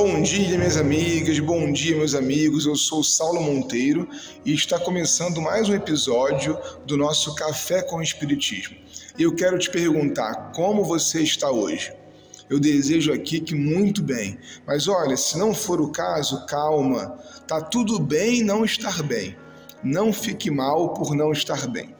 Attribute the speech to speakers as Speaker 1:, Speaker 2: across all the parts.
Speaker 1: Bom dia, minhas amigas, bom dia, meus amigos. Eu sou Saulo Monteiro e está começando mais um episódio do nosso Café com Espiritismo. E eu quero te perguntar como você está hoje. Eu desejo aqui que muito bem, mas olha, se não for o caso, calma. Tá tudo bem não estar bem. Não fique mal por não estar bem.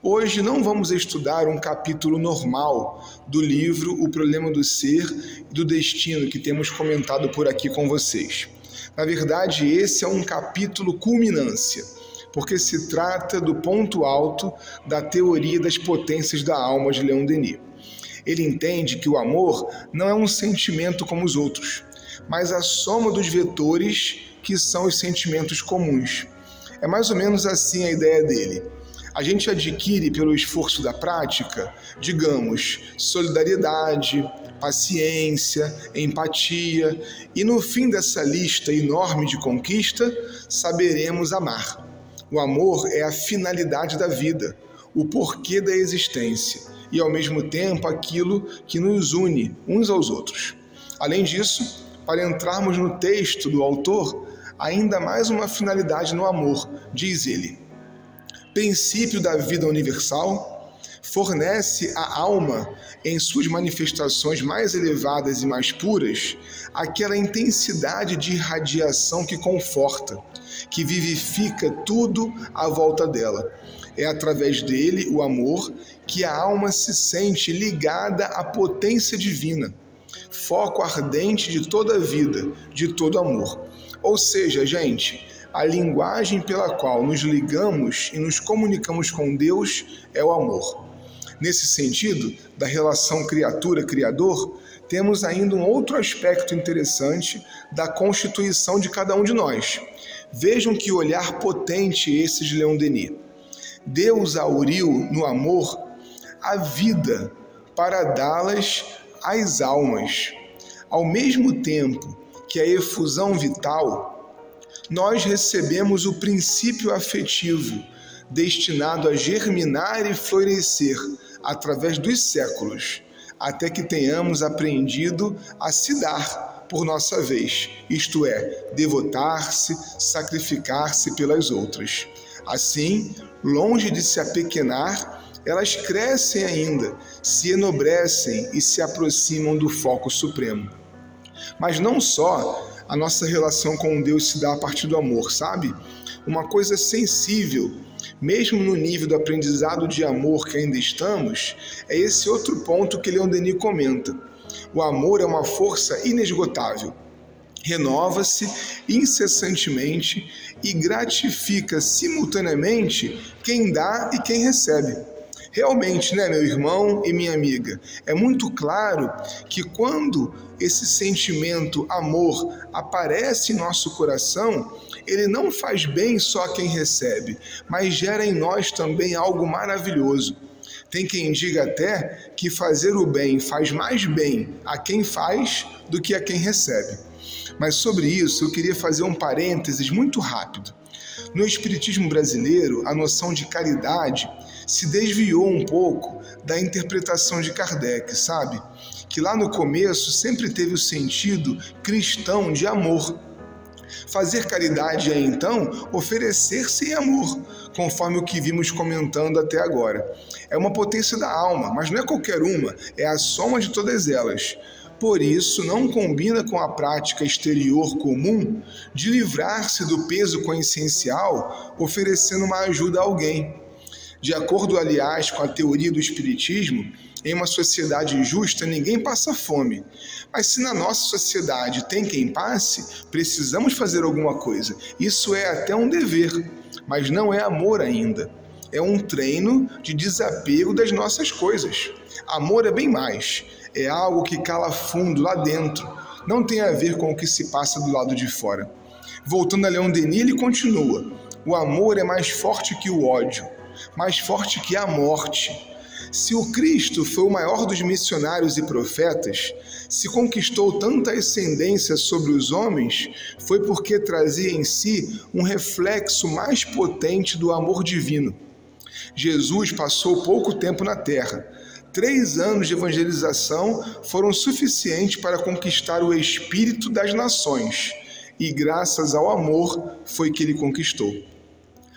Speaker 1: Hoje não vamos estudar um capítulo normal do livro O Problema do Ser e do Destino que temos comentado por aqui com vocês. Na verdade, esse é um capítulo culminância, porque se trata do ponto alto da teoria das potências da alma de Leon Denis. Ele entende que o amor não é um sentimento como os outros, mas a soma dos vetores que são os sentimentos comuns. É mais ou menos assim a ideia dele a gente adquire pelo esforço da prática, digamos, solidariedade, paciência, empatia, e no fim dessa lista enorme de conquista, saberemos amar. O amor é a finalidade da vida, o porquê da existência e, ao mesmo tempo, aquilo que nos une uns aos outros. Além disso, para entrarmos no texto do autor, ainda mais uma finalidade no amor, diz ele princípio da vida universal, fornece à alma, em suas manifestações mais elevadas e mais puras, aquela intensidade de irradiação que conforta, que vivifica tudo à volta dela. É através dele, o amor, que a alma se sente ligada à potência divina, foco ardente de toda a vida, de todo amor. Ou seja, gente, a linguagem pela qual nos ligamos e nos comunicamos com Deus é o amor. Nesse sentido, da relação criatura-criador, temos ainda um outro aspecto interessante da constituição de cada um de nós. Vejam que olhar potente esse de Leon Denis. Deus auriu no amor a vida para dá-las às almas. Ao mesmo tempo que a efusão vital nós recebemos o princípio afetivo, destinado a germinar e florescer através dos séculos, até que tenhamos aprendido a se dar por nossa vez, isto é, devotar-se, sacrificar-se pelas outras. Assim, longe de se apequenar, elas crescem ainda, se enobrecem e se aproximam do foco supremo. Mas não só a nossa relação com Deus se dá a partir do amor, sabe? Uma coisa sensível, mesmo no nível do aprendizado de amor que ainda estamos, é esse outro ponto que Leon Denis comenta. O amor é uma força inesgotável. Renova-se incessantemente e gratifica simultaneamente quem dá e quem recebe. Realmente, né, meu irmão e minha amiga, é muito claro que quando esse sentimento, amor, aparece em nosso coração, ele não faz bem só a quem recebe, mas gera em nós também algo maravilhoso. Tem quem diga até que fazer o bem faz mais bem a quem faz do que a quem recebe. Mas sobre isso eu queria fazer um parênteses muito rápido. No Espiritismo brasileiro, a noção de caridade se desviou um pouco da interpretação de Kardec, sabe? Que lá no começo sempre teve o sentido cristão de amor. Fazer caridade é então oferecer-se em amor, conforme o que vimos comentando até agora. É uma potência da alma, mas não é qualquer uma, é a soma de todas elas. Por isso, não combina com a prática exterior comum de livrar-se do peso consciencial oferecendo uma ajuda a alguém. De acordo, aliás, com a teoria do Espiritismo, em uma sociedade justa ninguém passa fome. Mas se na nossa sociedade tem quem passe, precisamos fazer alguma coisa. Isso é até um dever, mas não é amor ainda. É um treino de desapego das nossas coisas. Amor é bem mais. É algo que cala fundo lá dentro. Não tem a ver com o que se passa do lado de fora. Voltando a Leon Denis, ele continua: o amor é mais forte que o ódio mais forte que a morte. Se o Cristo foi o maior dos missionários e profetas, se conquistou tanta ascendência sobre os homens, foi porque trazia em si um reflexo mais potente do amor divino. Jesus passou pouco tempo na terra, Três anos de evangelização foram suficientes para conquistar o espírito das nações, e graças ao amor foi que ele conquistou.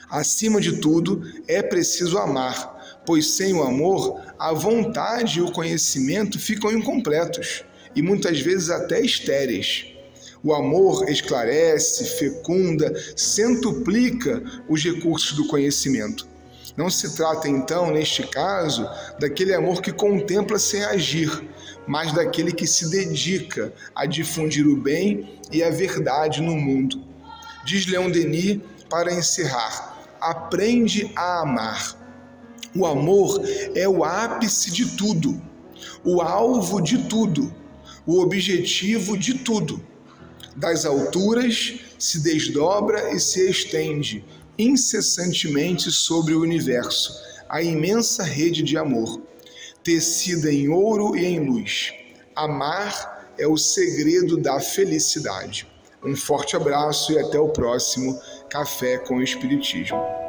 Speaker 1: Acima de tudo, é preciso amar, pois sem o amor, a vontade e o conhecimento ficam incompletos e muitas vezes até estéreis. O amor esclarece, fecunda, centuplica os recursos do conhecimento. Não se trata então, neste caso, daquele amor que contempla sem agir, mas daquele que se dedica a difundir o bem e a verdade no mundo. Diz Leão Denis para encerrar: aprende a amar. O amor é o ápice de tudo, o alvo de tudo, o objetivo de tudo. Das alturas se desdobra e se estende incessantemente sobre o universo, a imensa rede de amor, tecida em ouro e em luz. Amar é o segredo da felicidade. Um forte abraço e até o próximo Café com Espiritismo.